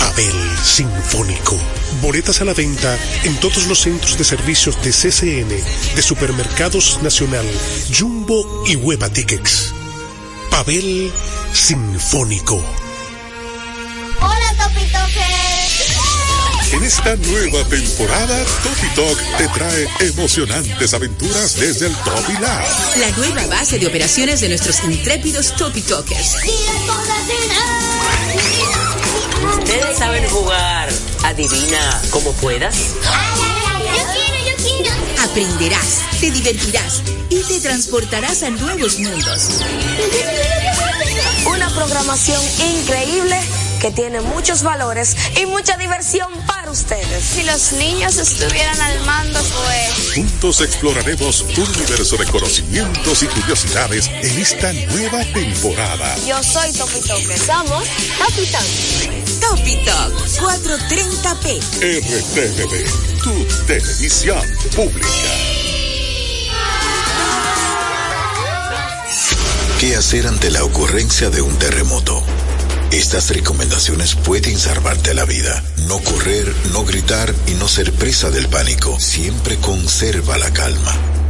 Pavel Sinfónico. Boletas a la venta en todos los centros de servicios de CCN, de Supermercados Nacional, Jumbo y Hueva Tickets. Pavel Sinfónico. Hola, Topitoque. En esta nueva temporada, Topi Talk te trae emocionantes aventuras desde el Topi Lab. La nueva base de operaciones de nuestros intrépidos Topi Talkers. Ustedes saben jugar. Adivina como puedas. Yo quiero, yo quiero. Aprenderás, te divertirás y te transportarás a nuevos mundos. Una programación increíble que tiene muchos valores y mucha diversión para ustedes. Si los niños estuvieran al mando, pues... Juntos exploraremos un universo de conocimientos y curiosidades en esta nueva temporada. Yo soy Topi Toque. Somos Topi Toque. Topi Talk 430p. RTVD, tu televisión pública. ¿Qué hacer ante la ocurrencia de un terremoto? Estas recomendaciones pueden salvarte la vida. No correr, no gritar y no ser presa del pánico. Siempre conserva la calma.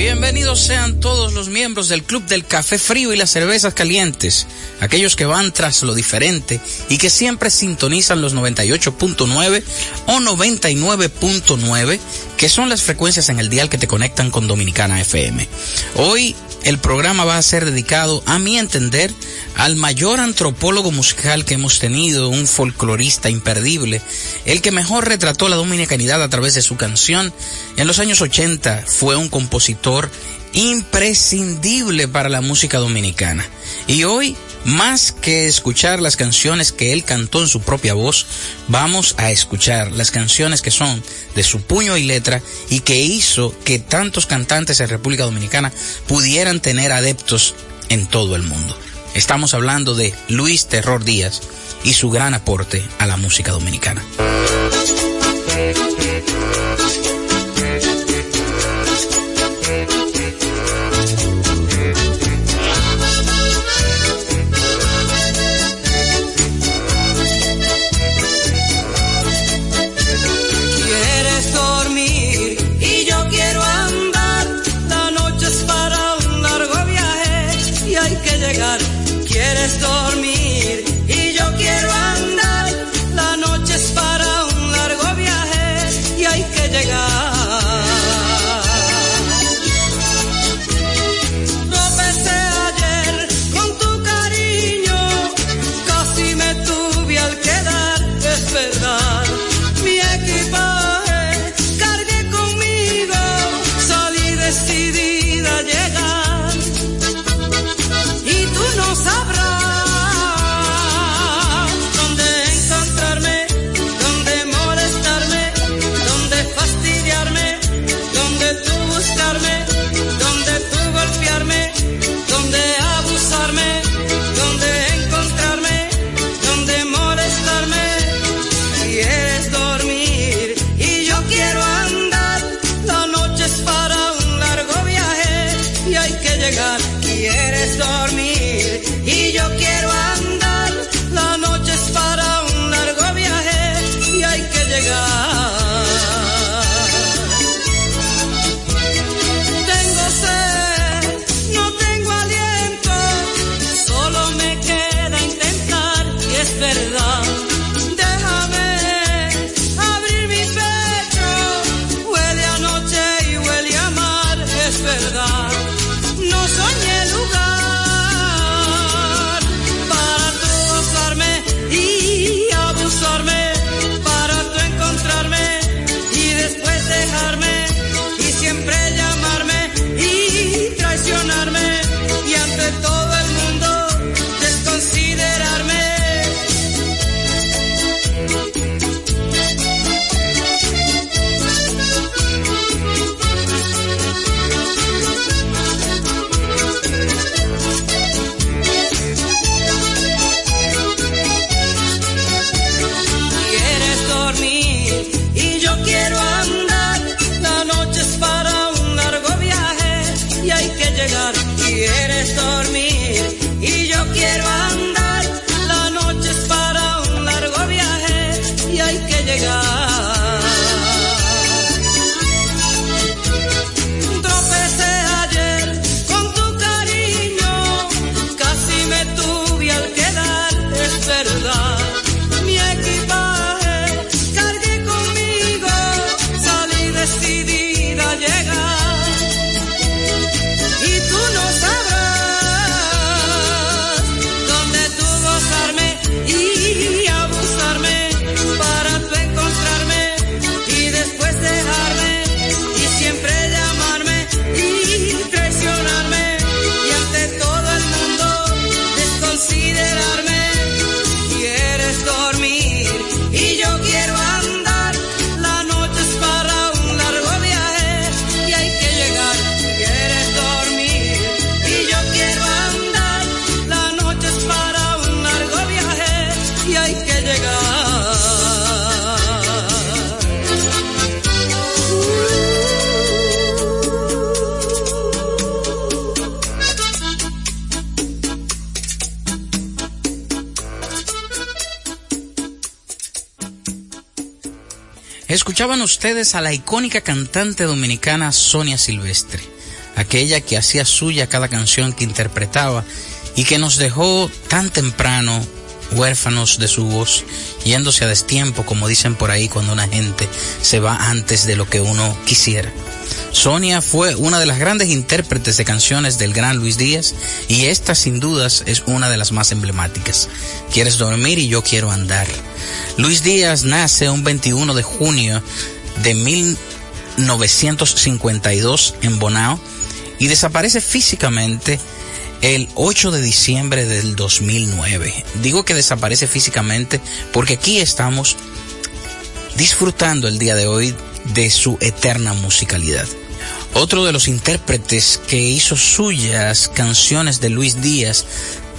Bienvenidos sean todos los miembros del Club del Café Frío y las Cervezas Calientes, aquellos que van tras lo diferente y que siempre sintonizan los 98.9 o 99.9, que son las frecuencias en el dial que te conectan con Dominicana FM. Hoy el programa va a ser dedicado, a mi entender, al mayor antropólogo musical que hemos tenido, un folclorista imperdible, el que mejor retrató la dominicanidad a través de su canción. En los años 80 fue un compositor imprescindible para la música dominicana. Y hoy, más que escuchar las canciones que él cantó en su propia voz, vamos a escuchar las canciones que son de su puño y letra y que hizo que tantos cantantes en República Dominicana pudieran tener adeptos en todo el mundo. Estamos hablando de Luis Terror Díaz y su gran aporte a la música dominicana. Quiero Escuchaban ustedes a la icónica cantante dominicana Sonia Silvestre, aquella que hacía suya cada canción que interpretaba y que nos dejó tan temprano huérfanos de su voz, yéndose a destiempo, como dicen por ahí cuando una gente se va antes de lo que uno quisiera. Sonia fue una de las grandes intérpretes de canciones del gran Luis Díaz y esta sin dudas es una de las más emblemáticas. Quieres dormir y yo quiero andar. Luis Díaz nace un 21 de junio de 1952 en Bonao y desaparece físicamente el 8 de diciembre del 2009. Digo que desaparece físicamente porque aquí estamos disfrutando el día de hoy de su eterna musicalidad. Otro de los intérpretes que hizo suyas canciones de Luis Díaz,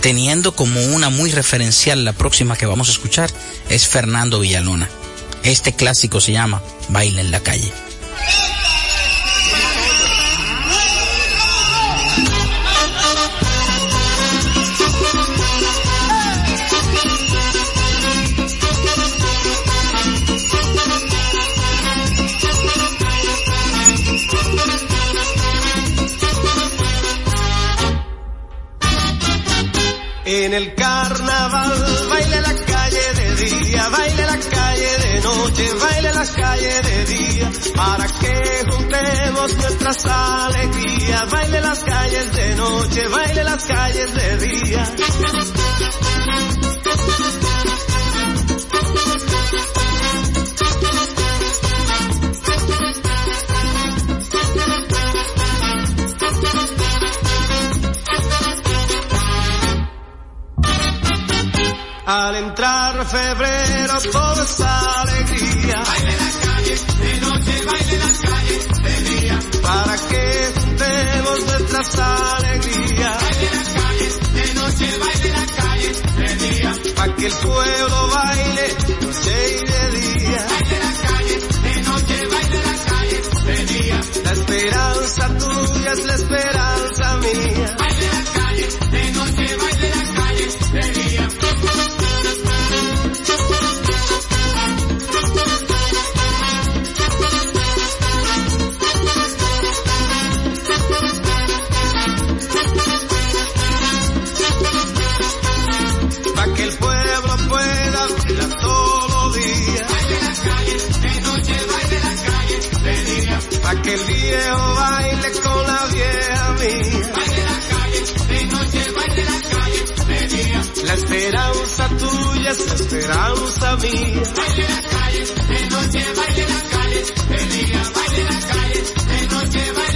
teniendo como una muy referencial la próxima que vamos a escuchar, es Fernando Villalona. Este clásico se llama Baile en la calle. Noche, baile la calle de día, para que juntemos nuestras alegrías, baile las calles de noche, baile las calles de día. Al entrar febrero todo es alegría. Baile las calles de noche, baile las calles de día. Para que juntemos nuestras alegrías. Baile las calles de noche, baile las calles de día. Para que el pueblo baile noche y de día. Baile las calles de noche, baile las calles de día. La esperanza tuya es la esperanza esperanza mía. Baile las calles de noche, baile las calles de día. Baile las calles de noche, baile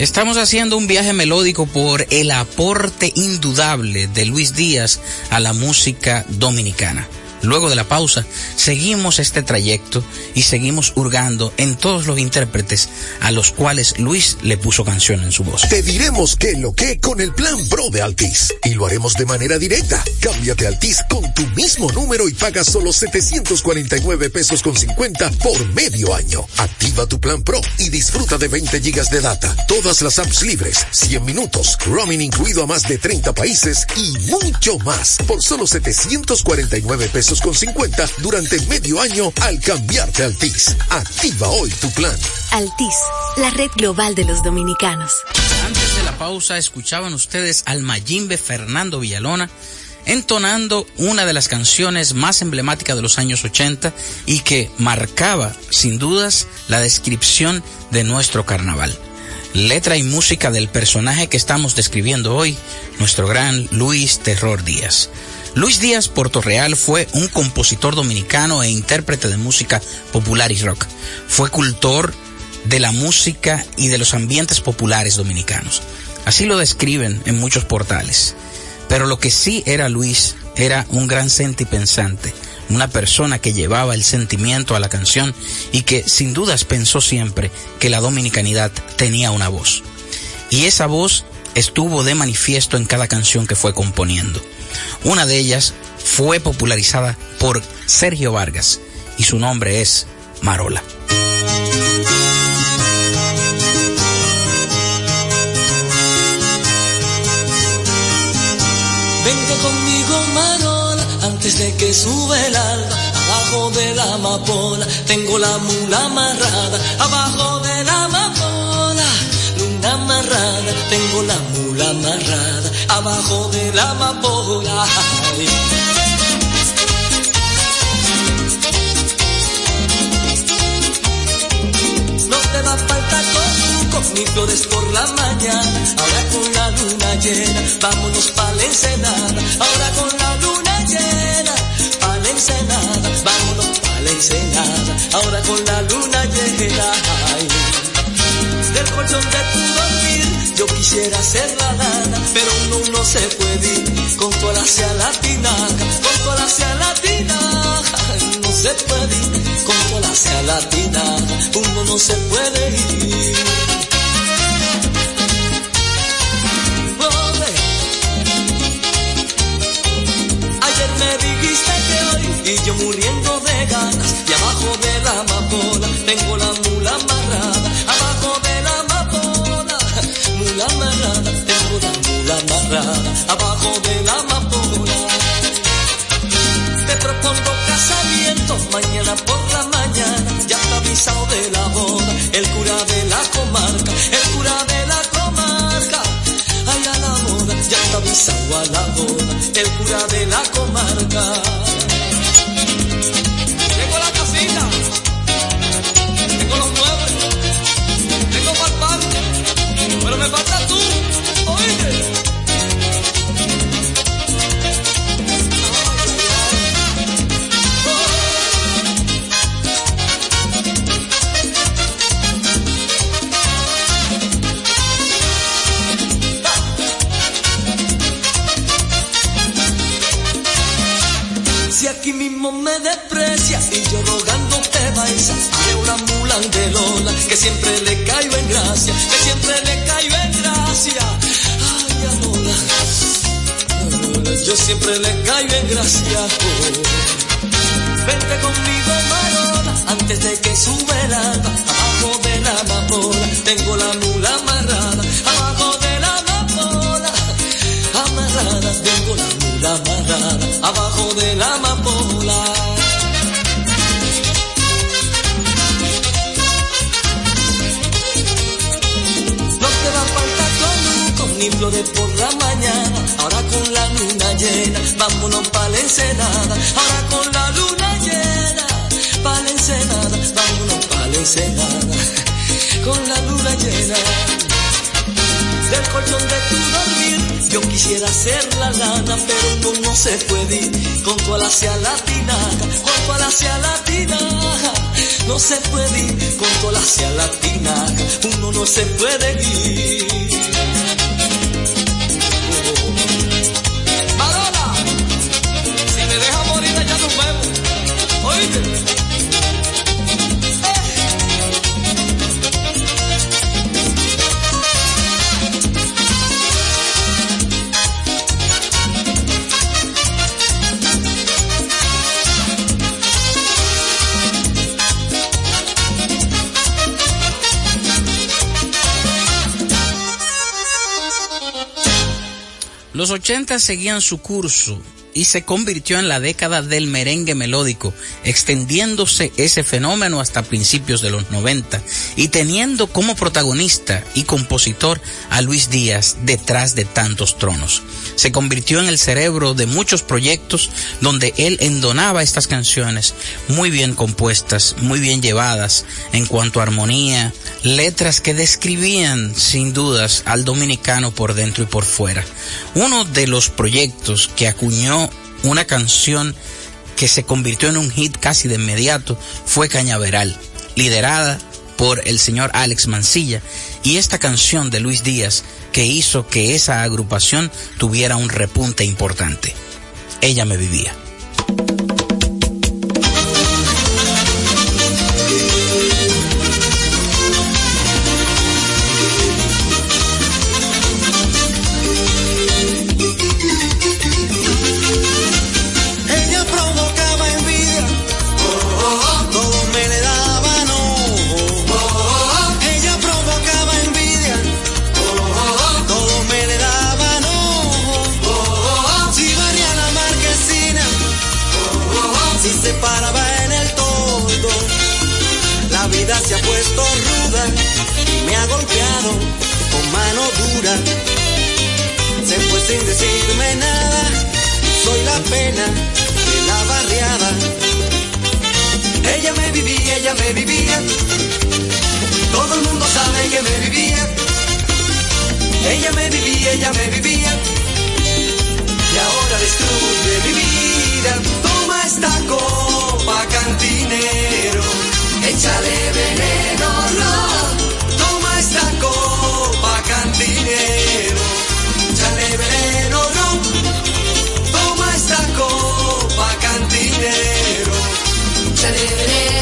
Estamos haciendo un viaje melódico por el aporte indudable de Luis Díaz a la música dominicana. Luego de la pausa, seguimos este trayecto y seguimos hurgando en todos los intérpretes a los cuales Luis le puso canción en su voz. Te diremos qué lo que con el plan Pro de Altis y lo haremos de manera directa. Cámbiate Altis con tu mismo número y paga solo 749 pesos con 50 por medio año. Activa tu plan Pro y disfruta de 20 gigas de data, todas las apps libres, 100 minutos, roaming incluido a más de 30 países y mucho más por solo 749 pesos con 50 durante medio año al cambiarte a Altis. Activa hoy tu plan. Altis, la red global de los dominicanos. Antes de la pausa escuchaban ustedes al Mayimbe Fernando Villalona entonando una de las canciones más emblemáticas de los años 80 y que marcaba sin dudas la descripción de nuestro carnaval. Letra y música del personaje que estamos describiendo hoy, nuestro gran Luis Terror Díaz. Luis Díaz Portorreal fue un compositor dominicano e intérprete de música popular y rock. Fue cultor de la música y de los ambientes populares dominicanos. Así lo describen en muchos portales. Pero lo que sí era Luis era un gran sentipensante, una persona que llevaba el sentimiento a la canción y que sin dudas pensó siempre que la dominicanidad tenía una voz. Y esa voz estuvo de manifiesto en cada canción que fue componiendo. Una de ellas fue popularizada por Sergio Vargas y su nombre es Marola. Vente conmigo, Marola, antes de que sube el alba. Abajo de la amapola, tengo la mula amarrada. Abajo de la amapola, amarrada, tengo la mula amarrada. Abajo de la amapola. ay. No te va a faltar coco ni flores por la mañana. Ahora con la luna llena, vámonos pa' la ensenada. Ahora con la luna llena, pa' la ensenada. Vámonos pa' la ensenada. Ahora con la luna llena. Colchón de tu dormir, yo quisiera ser la lana, pero uno no se puede ir con toda la latina, con toda la latina. No se puede ir con toda la latina, uno no se puede ir. Ayer me dijiste que hoy y yo muriendo de ganas y abajo de la amapola tengo la abajo de la amapola te propongo casamiento mañana por la mañana. Ya está avisado de la boda el cura de la comarca el cura de la comarca. Ay a la boda ya está avisado a la boda el cura de la comarca Si aquí mismo me desprecia y yo rogándote baisa, de una mula de Lola que siempre le caigo en gracia, que siempre le caigo en gracia. Ay, Lola, yo siempre le caigo en gracia. Vente conmigo, Marola, antes de que sube el alba, abajo de la tengo la mula amarrada, tengo la mula amarrada abajo de la amapola. No te va a faltar con un de por la mañana, ahora con la luna llena, vámonos pa' la ensenada, ahora con la luna llena, pa' la ensenada, vámonos pa' la ensenada, con la luna llena. Del colchón de tu dormir, yo quisiera ser la lana, pero uno no se puede ir con tu alacia latina, con tu alacia latina. No se puede ir con tu alacia latina, uno no se puede ir. Los 80 seguían su curso y se convirtió en la década del merengue melódico, extendiéndose ese fenómeno hasta principios de los 90 y teniendo como protagonista y compositor a Luis Díaz detrás de tantos tronos. Se convirtió en el cerebro de muchos proyectos donde él endonaba estas canciones muy bien compuestas, muy bien llevadas en cuanto a armonía, letras que describían sin dudas al dominicano por dentro y por fuera. Uno de los proyectos que acuñó una canción que se convirtió en un hit casi de inmediato fue Cañaveral, liderada por el señor Alex Mancilla y esta canción de Luis Díaz que hizo que esa agrupación tuviera un repunte importante. Ella me vivía. Pena de la barriada. Ella me vivía, ella me vivía. Todo el mundo sabe que me vivía. Ella me vivía, ella me vivía. Y ahora destruye mi vida. Toma esta copa, cantinero. Échale veneno, no. Toma esta copa, cantinero. Échale veneno,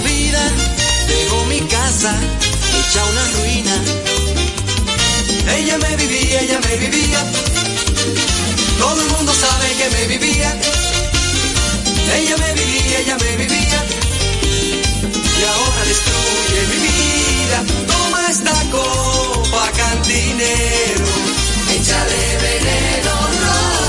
vida, dejó mi casa hecha una ruina. Ella me vivía, ella me vivía, todo el mundo sabe que me vivía. Ella me vivía, ella me vivía, y ahora destruye mi vida. Toma esta copa, cantinero, échale veneno, no.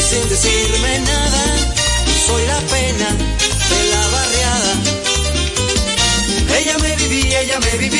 Sin decirme nada, soy la pena de la barriada. Ella me vivía, ella me vivía,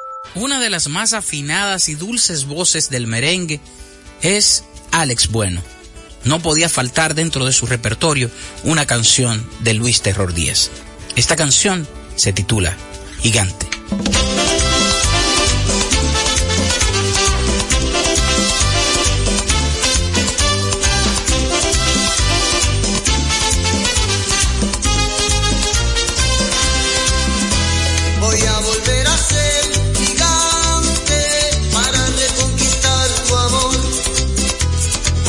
Una de las más afinadas y dulces voces del merengue es Alex Bueno. No podía faltar dentro de su repertorio una canción de Luis Terror Díaz. Esta canción se titula Gigante.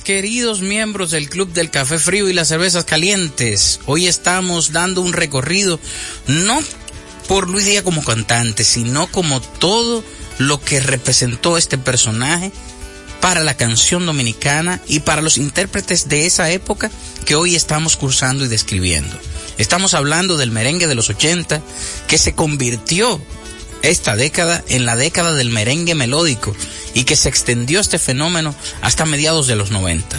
queridos miembros del Club del Café Frío y las Cervezas Calientes. Hoy estamos dando un recorrido, no por Luis Díaz como cantante, sino como todo lo que representó este personaje para la canción dominicana y para los intérpretes de esa época que hoy estamos cursando y describiendo. Estamos hablando del merengue de los 80 que se convirtió esta década en la década del merengue melódico y que se extendió este fenómeno hasta mediados de los 90.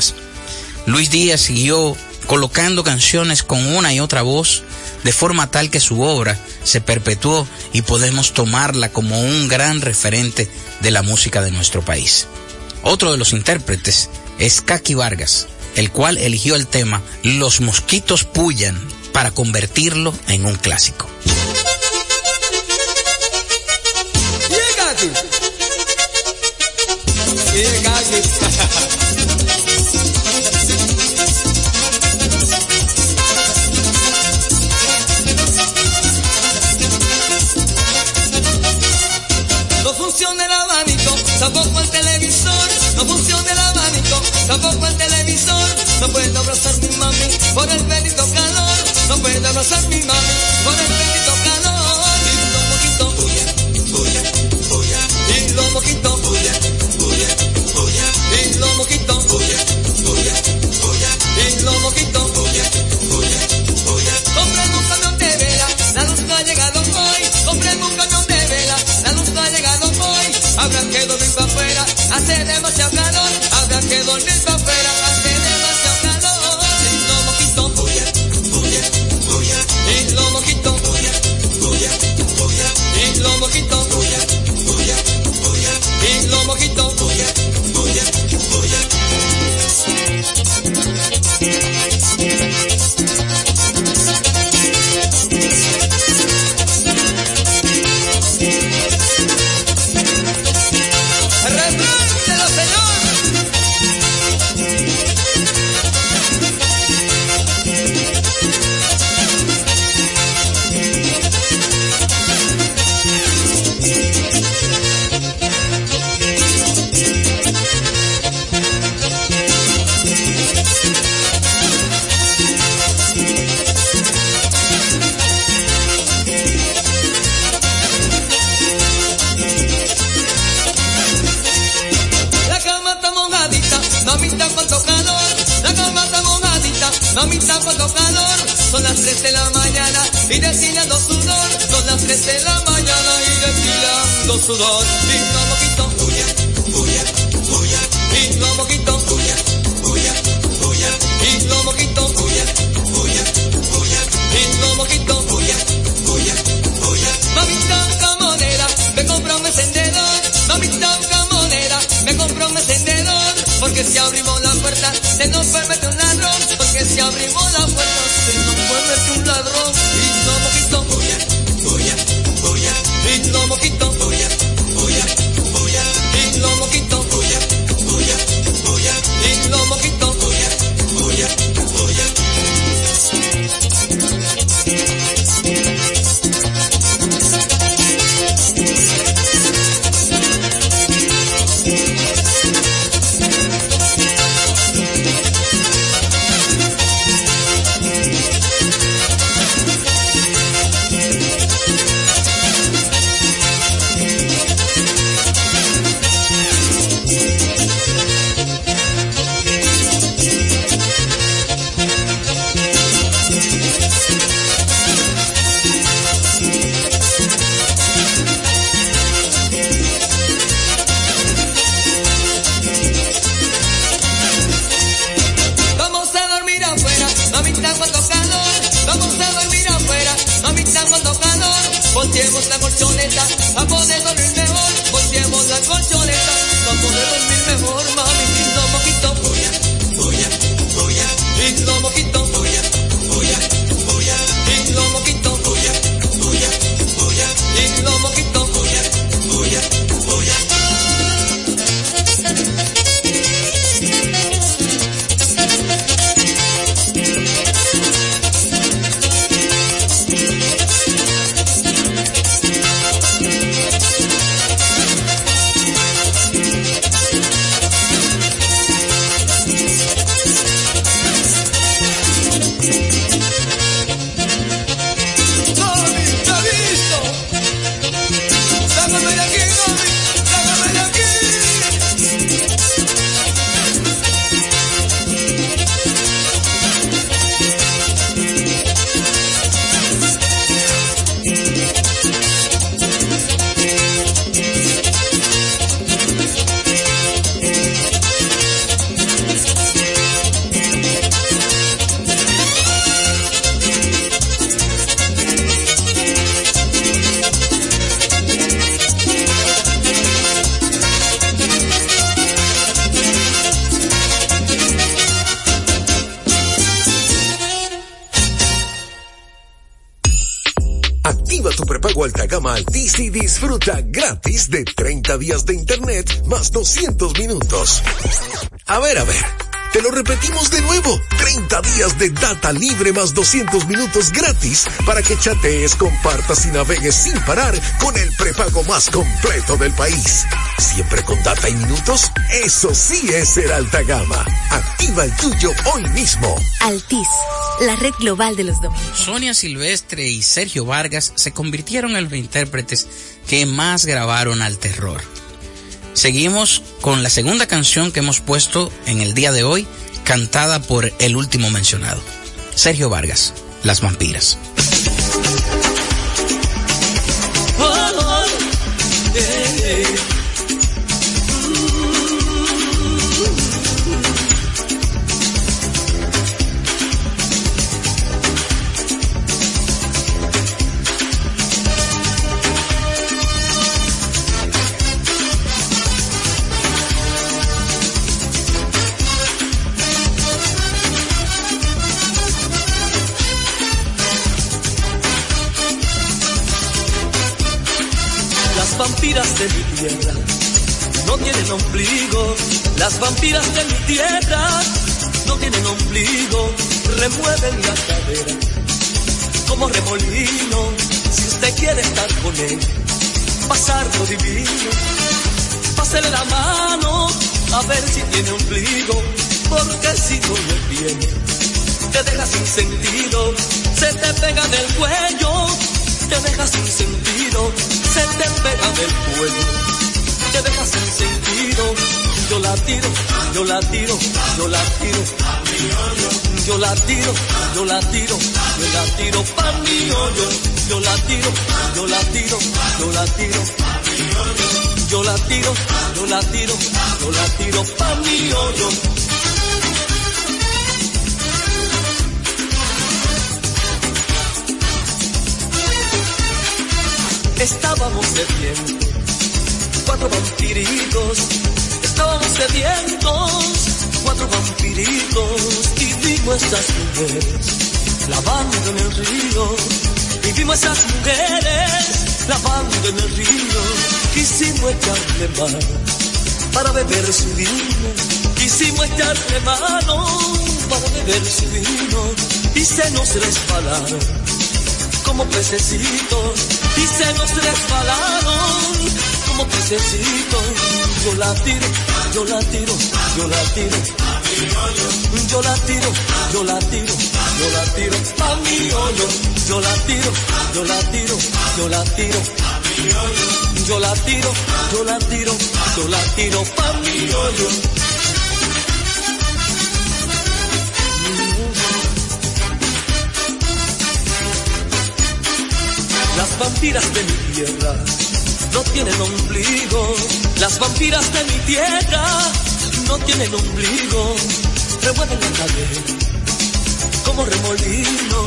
Luis Díaz siguió colocando canciones con una y otra voz de forma tal que su obra se perpetuó y podemos tomarla como un gran referente de la música de nuestro país. Otro de los intérpretes es Kaki Vargas, el cual eligió el tema Los mosquitos pullan para convertirlo en un clásico. No funciona el abanico, tampoco el televisor. No funciona el abanico, tampoco el televisor. No puedo abrazar mi mami por el bendito calor. No puedo abrazar mi mami por el bendito calor. Y bulla, bulla. Y bulla, bulla. Mojitos, bulla, bulla, bulla. Y los mojitos, bulla, bulla, bulla. Compremos un camión de vela, la luz no ha llegado hoy. Compremos un camión de vela, la luz no ha llegado hoy. Habrá que dormir para afuera, hace demasiado calor. Habrá que dormir para afuera, más 200 minutos. A ver, a ver. Te lo repetimos de nuevo. 30 días de data libre más 200 minutos gratis para que chatees, compartas y navegues sin parar con el prepago más completo del país. Siempre con data y minutos. Eso sí es ser alta gama. Activa el tuyo hoy mismo. Altis, la red global de los dominicanos. Sonia Silvestre y Sergio Vargas se convirtieron en los intérpretes que más grabaron al terror. Seguimos con la segunda canción que hemos puesto en el día de hoy, cantada por el último mencionado, Sergio Vargas, Las Vampiras. Tienen ombligo. Las vampiras de mi tierra no tienen ombligo. Remueven la cadera como remolino. Si usted quiere estar con él, pasar lo divino. Pásele la mano a ver si tiene ombligo. Porque si no lo tiene, te deja sin sentido. Se te pega del cuello, te deja sin sentido. Se te pega del cuello, te deja sin sentido. Yo la tiro, yo la tiro, yo la tiro. Yo la tiro, yo la tiro, yo la tiro pa' mi hoyo. Yo la tiro, yo la tiro, yo la tiro. Yo la tiro, yo la tiro, yo la tiro pa' mi hoyo. Estábamos sedientos, cuatro vampiritos. Estábamos sedientos, cuatro vampiritos. Y vimos esas mujeres lavando en el río. Y vimos esas mujeres lavando en el río. Quisimos echarle mano para beber su vino. Quisimos echarle mano para beber su vino. Y se nos resbalaron como pececitos y se nos resbalaron como pececitos. Yo la tiro, yo la tiro, yo la tiro. Yo la tiro, yo la tiro, yo la tiro pa' mi hoyo. Yo la tiro, yo la tiro, yo la tiro. Yo la tiro, yo la tiro, yo la tiro pa' mi hoyo. Las vampiras de mi tierra no tienen ombligo. Las vampiras de mi tierra no tienen ombligo. Remueven la cadera como remolino.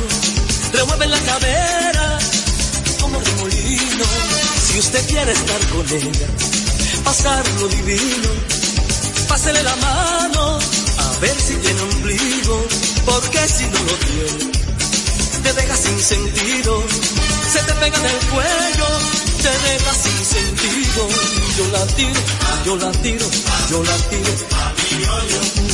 Remueven la cadera como remolino. Si usted quiere estar con ella, pasar lo divino, pásele la mano a ver si tiene ombligo. Porque si no lo tiene, te deja sin sentido se te pega en el cuello, te deja sin sentido. Yo la tiro, yo la tiro, yo la tiro.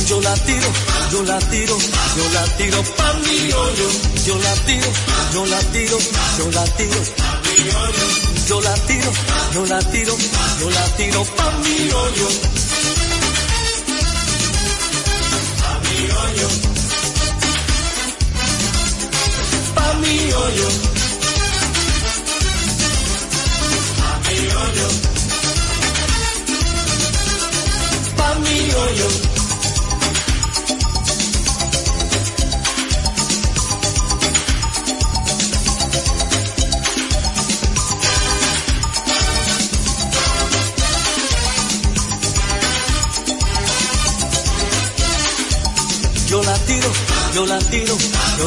Yo la tiro, yo la tiro, yo la tiro pa' mi hoyo. Yo la tiro, yo la tiro, yo la tiro. Yo la tiro, yo la tiro, yo la tiro pa' mi hoyo. Pa' mi hoyo. Pa' mi.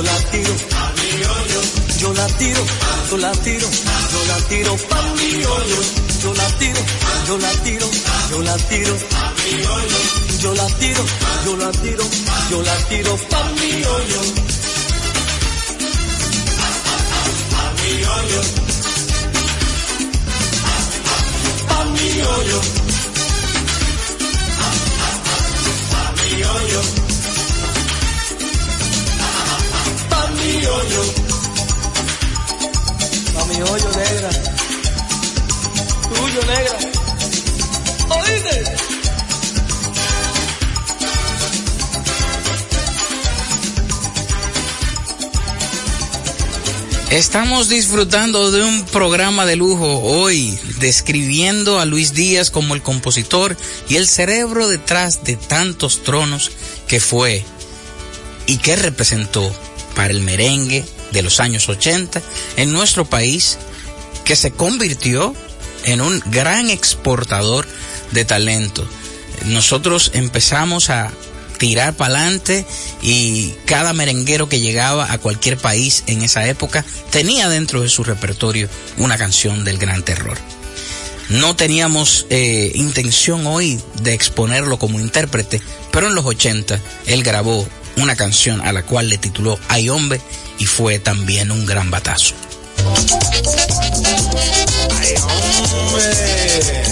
Yo la tiro, yo la tiro, yo la tiro, yo la tiro pa' mi hoyo, yo la tiro, yo la tiro, yo la tiro, yo la tiro, yo la tiro, yo la tiro pa' mi hoyo. Estamos disfrutando de un programa de lujo hoy, describiendo a Luis Díaz como el compositor y el cerebro detrás de tantos tronos que fue y que representó para el merengue de los años 80 en nuestro país, que se convirtió en un gran exportador de talento. Nosotros empezamos a tirar para adelante y cada merenguero que llegaba a cualquier país en esa época tenía dentro de su repertorio una canción del gran terror. No teníamos eh, intención hoy de exponerlo como intérprete, pero en los 80 él grabó una canción a la cual le tituló Ay hombre y fue también un gran batazo. Hombre.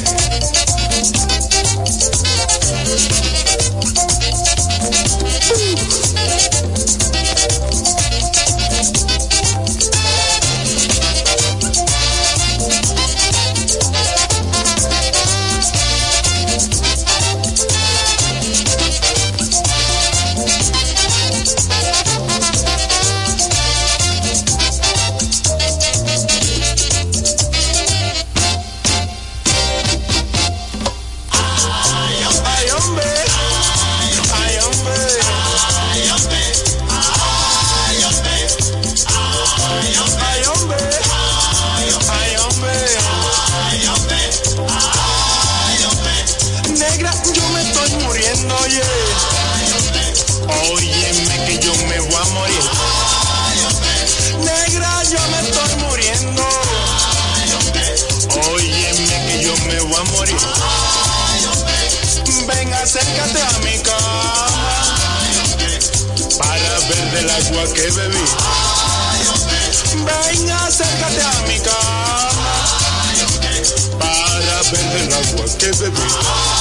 Said we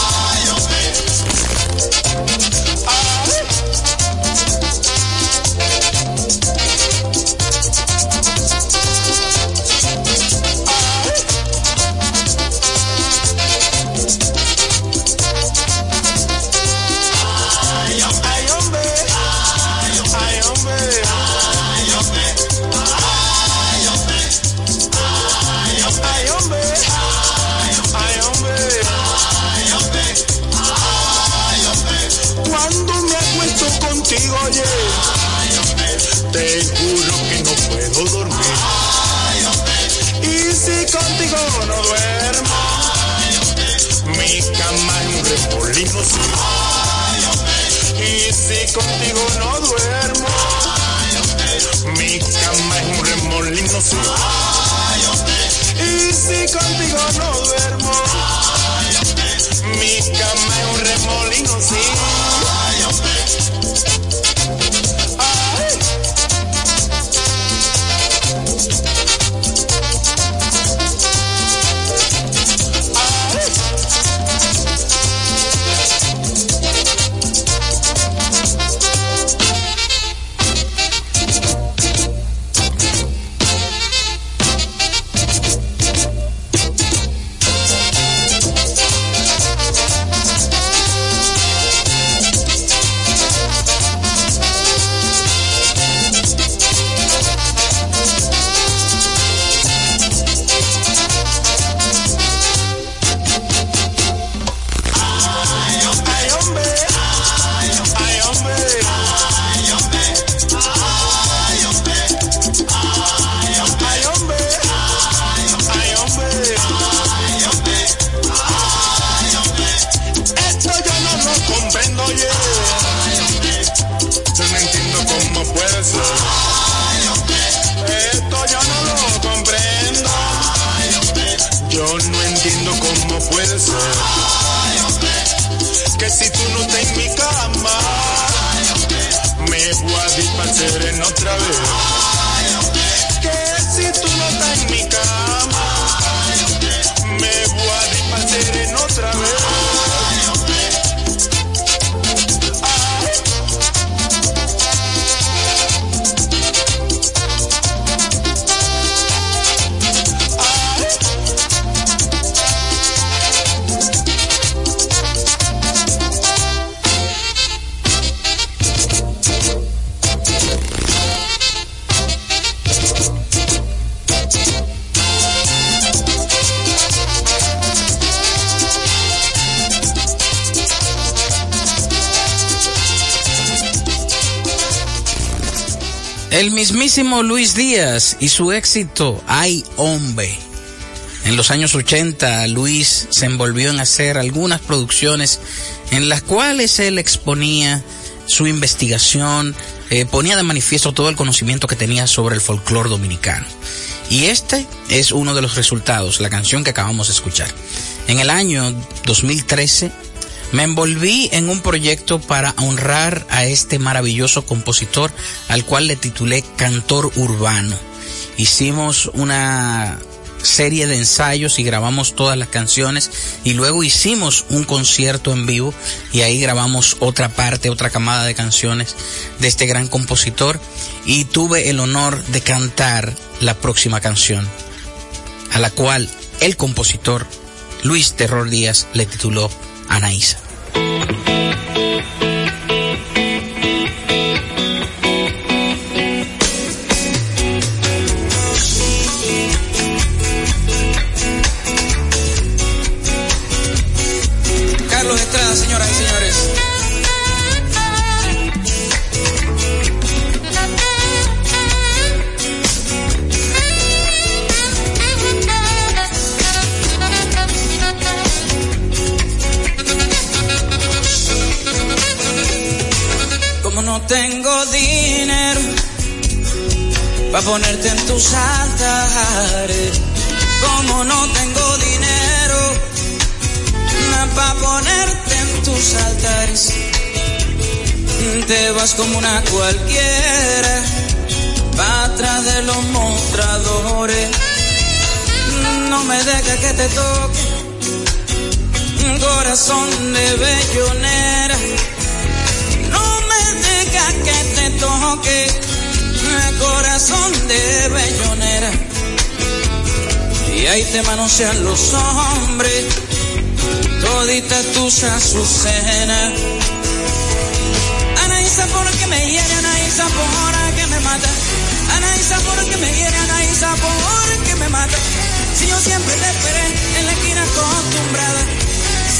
contigo no duermo, mi cama es un remolino. Y si contigo no duermo, mi cama es un remolino. Y si contigo no duermo, mi cama es un remolino, sí. El mismísimo Luis Díaz y su éxito Ay Hombre. En los años 80, Luis se envolvió en hacer algunas producciones en las cuales él exponía su investigación, eh, ponía de manifiesto todo el conocimiento que tenía sobre el folclore dominicano. Y este es uno de los resultados, la canción que acabamos de escuchar. En el año 2013, me envolví en un proyecto para honrar a este maravilloso compositor al cual le titulé Cantor Urbano. Hicimos una serie de ensayos y grabamos todas las canciones y luego hicimos un concierto en vivo y ahí grabamos otra parte, otra camada de canciones de este gran compositor y tuve el honor de cantar la próxima canción a la cual el compositor Luis Terror Díaz le tituló Anaísa. Para ponerte en tus altares, como no tengo dinero para ponerte en tus altares. Te vas como una cualquiera, va atrás de los mostradores. No me dejes que te toque, corazón de bellonera. No me dejes que te toque, corazón de bellonera. Y ahí te manosean los hombres toditas tus azucenas. Anaísa porque me hiere, Anaísa porque me mata. Anaísa porque me hiere, Anaísa porque me mata. Si yo siempre te esperé en la esquina acostumbrada.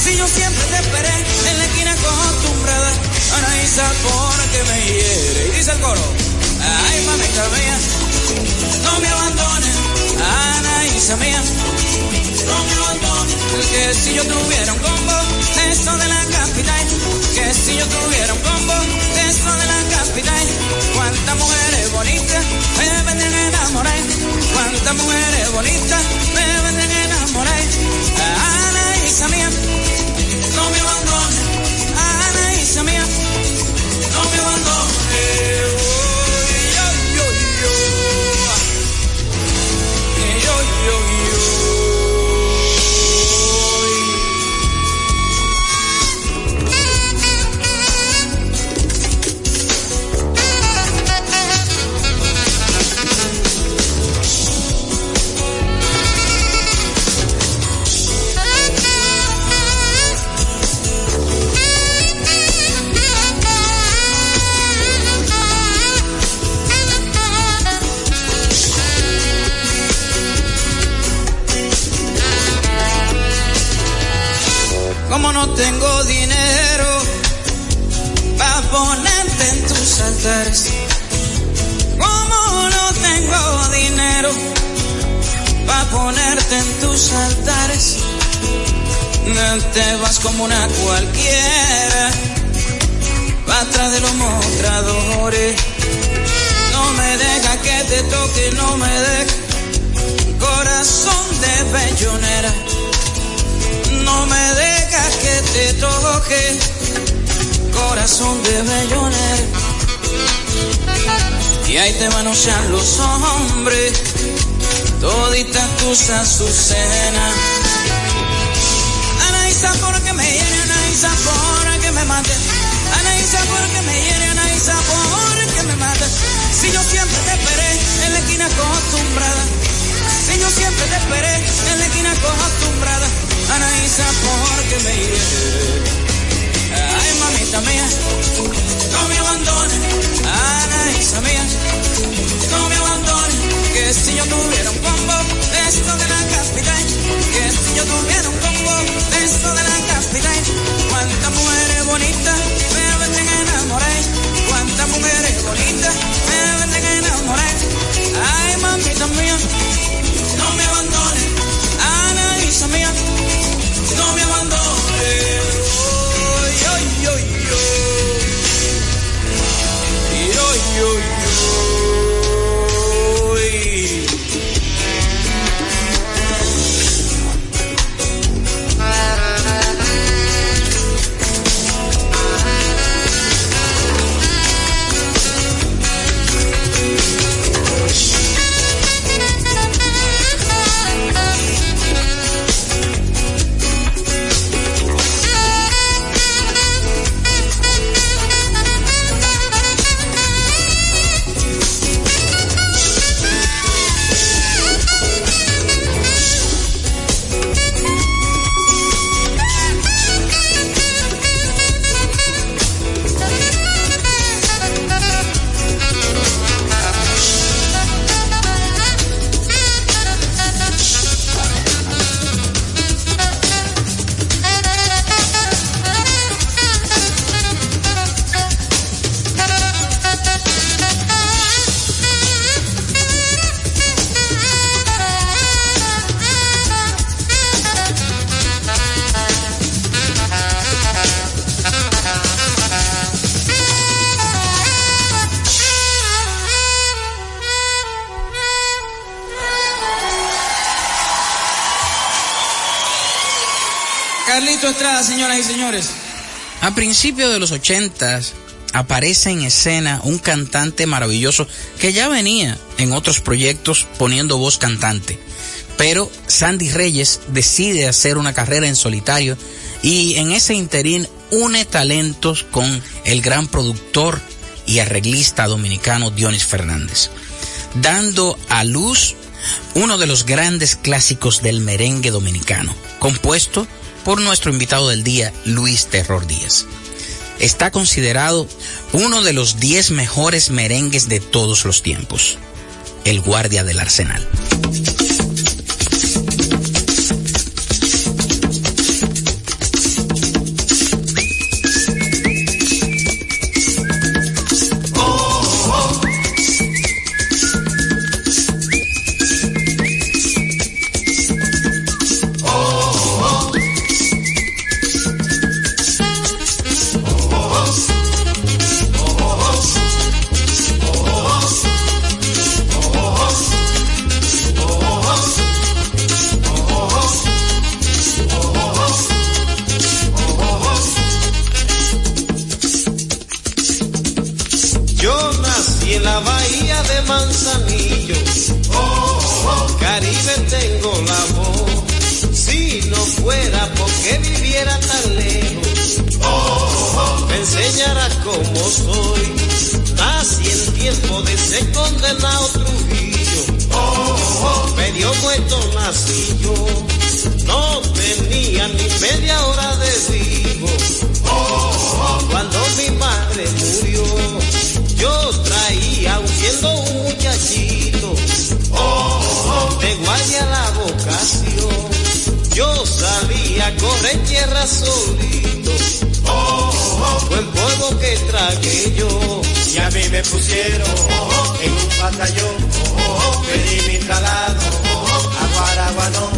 Si yo siempre te esperé en la esquina acostumbrada. Anaísa porque me hiere. Y dice el coro. Ay, mamita mía, no me abandones. Anaísa mía, no me abandones. Que si yo tuviera un combo, eso de la capital. Que si yo tuviera un combo, eso de la capital. Cuántas mujeres bonitas me venden enamorar. Cuántas mujeres bonitas me venden enamorar. Anaísa mía, no me abandones. Anaísa mía, no me abandones. Yo, yo, yo. Altares. Como no tengo dinero para ponerte en tus altares. No te vas como una cualquiera va atrás de los mostradores. No me deja que te toque, no me deja corazón de bellonera. No me dejas que te toque, corazón de bellonera. Y ahí te manosean los hombres, toditas tus azucenas. Anaísa porque me hiere, Anaísa porque me mate. Anaísa porque me hiere, Anaísa porque me mate. Si yo siempre te esperé en la esquina acostumbrada. Si yo siempre te esperé en la esquina acostumbrada. Anaísa porque me hiere. Ay, mamita mía, no me abandones. Anaísa mía, no me abandones. Que si yo tuviera un combo de esto de la capital. Que si yo tuviera un combo de esto de la capital. Cuántas mujeres bonitas me venden enamorar. Cuántas mujeres bonitas me venden enamorar. Ay, mamita mía, no me abandones. Anaísa mía, no me abandones. Yo, yo, yo. Yo, yo, principios de los ochentas aparece en escena un cantante maravilloso que ya venía en otros proyectos poniendo voz cantante. Pero Sandy Reyes decide hacer una carrera en solitario y en ese interín une talentos con el gran productor y arreglista dominicano Dionis Fernández, dando a luz uno de los grandes clásicos del merengue dominicano, compuesto por nuestro invitado del día, Luis Terror Díaz. Está considerado uno de los 10 mejores merengues de todos los tiempos, el guardia del arsenal. Manzanillo. Caribe tengo la voz. Si no fuera porque viviera tan lejos, me enseñarás cómo soy. Nací en tiempo de ese condenado Trujillo. Medio muerto nací yo. No tenía ni media hora de vivo. Cuando mi madre murió, traía siendo un muchachito de guardia la vocación. Yo salía a correr tierra solito, buen polvo que tragué yo. Y a mí me pusieron en un batallón, pedí mi traslado a Guaraguanó,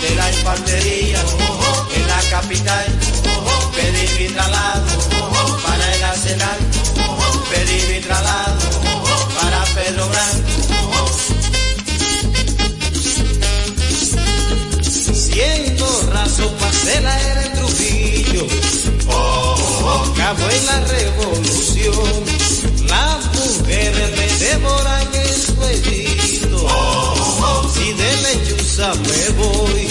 de la infantería en la capital, pedí mi traslado para el arsenal, para Pedro Blanco. Mandela era en Trujillo. Oh, oh, acabó en la revolución. Las mujeres me devoran en su edito. Si de lechuza me voy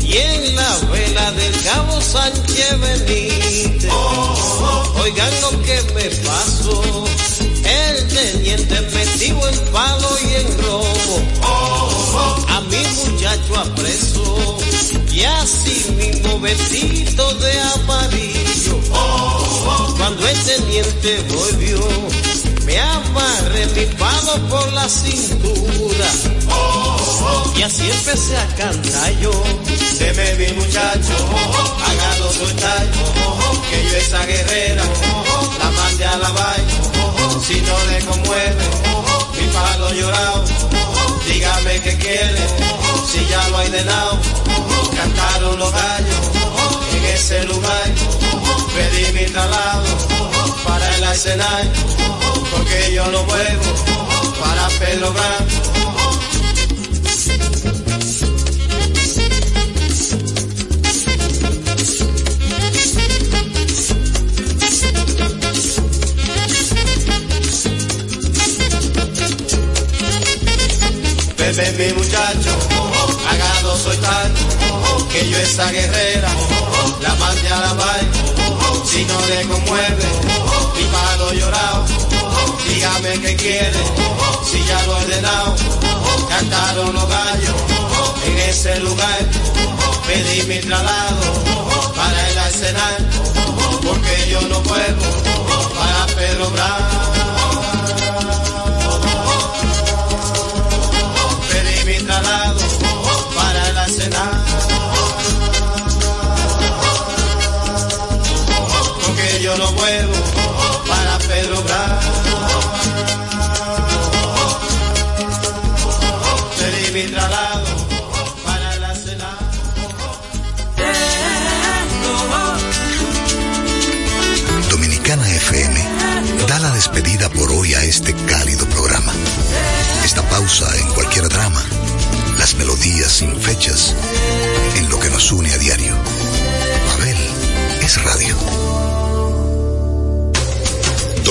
y en la vela del cabo Sánchez Benítez. Oigan lo que me pasó. El teniente metido en palo y en robo. A mi muchacho apreso y así mismo vestido de amarillo. Cuando el teniente volvió, me amarré mi palo por la cintura. Y así empecé a cantar yo. Deme mi muchacho, hágalo soltar, qué quiere, si ya lo hay de lado. Cantaron los gallos. En ese lugar, pedí mi traslado para el escenario, porque yo no vuelvo para Pedro Bebe mi muchacho, hágalo soltar, que yo esa guerrera la mande a la vaina, si no le conmueve, mi palo llorado, dígame qué quiere, si ya lo he ordenado, cantaron los gallos en ese lugar, pedí mi traslado para el escenario, porque yo no puedo para Pedro Bravo. Dominicana FM da la despedida por hoy a este cálido programa. Esta pausa en cualquier drama, las melodías sin fechas, en lo que nos une a diario. Abel es radio.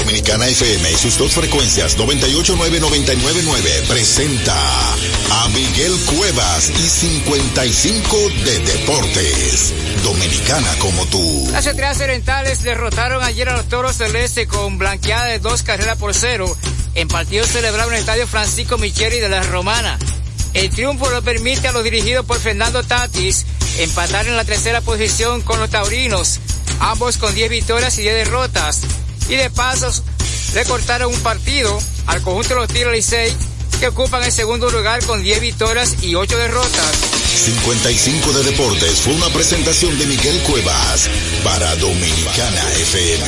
Dominicana FM y sus dos frecuencias 989-999 presenta a Miguel Cuevas y 55 de Deportes. Dominicana como tú. Las Estrellas Orientales derrotaron ayer a los Toros del Este con blanqueada de dos carreras por cero en partido celebrado en el Estadio Francisco Micheli de la Romana. El triunfo lo permite a los dirigidos por Fernando Tatis empatar en la tercera posición con los taurinos, ambos con 10 victorias y 10 derrotas. Y de pasos recortaron un partido al conjunto de los Tigres Licey que ocupan el segundo lugar con 10 victorias y 8 derrotas. 55 de Deportes fue una presentación de Miguel Cuevas para Dominicana FM.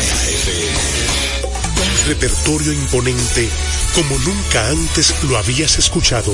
Un repertorio imponente como nunca antes lo habías escuchado.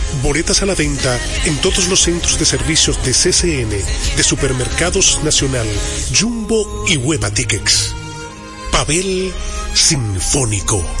Boletas a la venta en todos los centros de servicios de CCN, de Supermercados Nacional, Jumbo y Hueva Tickets. Pavel Sinfónico.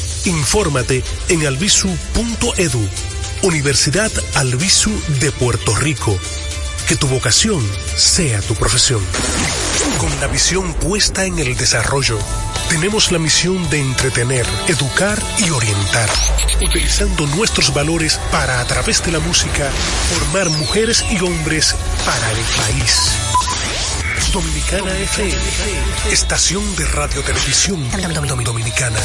Infórmate en albisu.edu, Universidad Albisu de Puerto Rico. Que tu vocación sea tu profesión. Con la visión puesta en el desarrollo, tenemos la misión de entretener, educar y orientar, utilizando nuestros valores para, a través de la música, formar mujeres y hombres para el país. Dominicana FM, estación de radio televisión dominicana.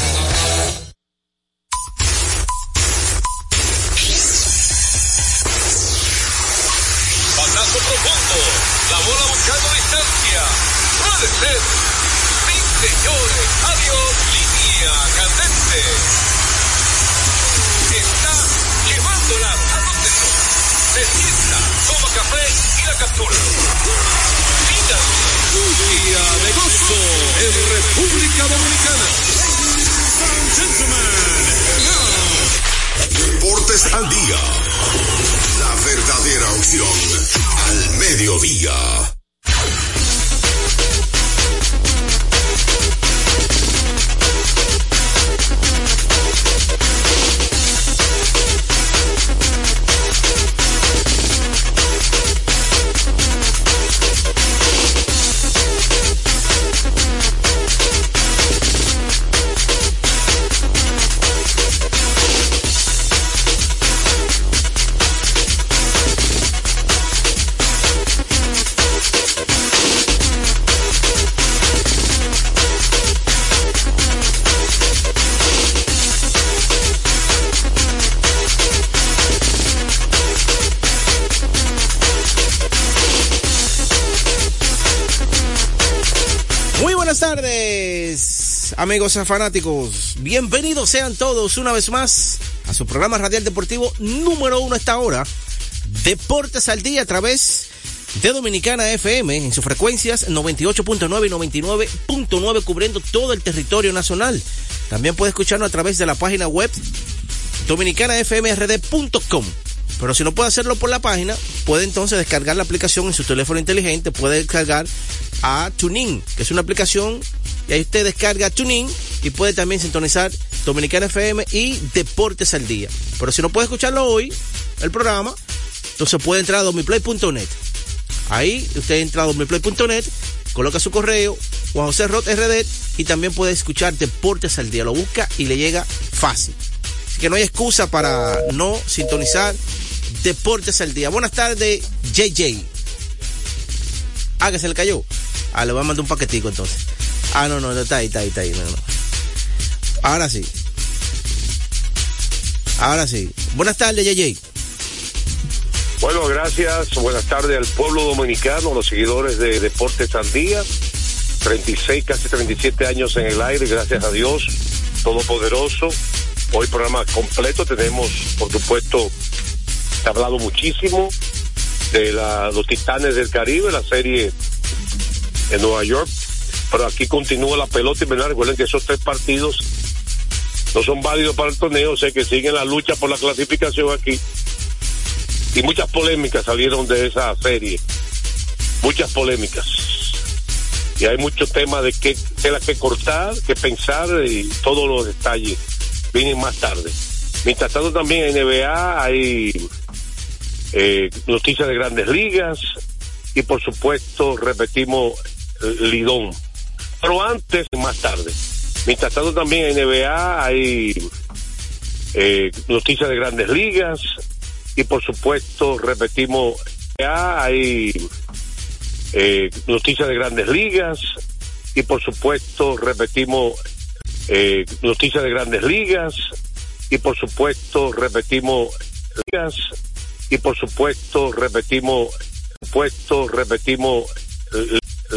Al mediodía. Amigos fanáticos. Bienvenidos sean todos una vez más a su programa radial deportivo número uno esta hora. Deportes al día a través de Dominicana FM en sus frecuencias 98.9 y 99.9 cubriendo todo el territorio nacional. También puede escucharnos a través de la página web dominicanafmrd.com. Pero si no puede hacerlo por la página, puede entonces descargar la aplicación en su teléfono inteligente, puede descargar a TuneIn, que es una aplicación, y ahí usted descarga TuneIn y puede también sintonizar Dominicana FM y Deportes al Día. Pero si no puede escucharlo hoy, el programa, entonces puede entrar a domiplay.net. Ahí usted entra a domiplay.net, coloca su correo, Juan José Rot RD, y también puede escuchar Deportes al Día. Lo busca y le llega fácil. Así que no hay excusa para no sintonizar Deportes al Día. Buenas tardes, JJ. Ah, que se le cayó. Ah, le voy a mandar un paquetico entonces. Ah, no, no, está ahí, está ahí, está ahí. No, no. Ahora sí. Ahora sí. Buenas tardes, JJ. Bueno, gracias. Buenas tardes al pueblo dominicano, los seguidores de Deportes al Día. 36, casi 37 años en el aire, gracias a Dios, Todopoderoso. Hoy programa completo. Tenemos, por supuesto, se ha hablado muchísimo de los Titanes del Caribe, la serie en Nueva York. Pero aquí continúa la pelota y ¿verdad? recuerden que esos tres partidos no son válidos para el torneo, sé que siguen la lucha por la clasificación aquí. Y muchas polémicas salieron de esa serie. Muchas polémicas. Y hay muchos temas de qué tela que cortar, que pensar y todos los detalles vienen más tarde. Mientras tanto también en NBA hay eh, noticias de grandes ligas y por supuesto repetimos Lidón. Pero antes, más tarde. Mientras tanto también en NBA hay eh, noticias de grandes ligas. Y por supuesto repetimos NBA hay eh, noticias de grandes ligas. Y por supuesto repetimos eh, noticias de grandes ligas. Y por supuesto repetimos ligas. Y por supuesto repetimos puesto repetimos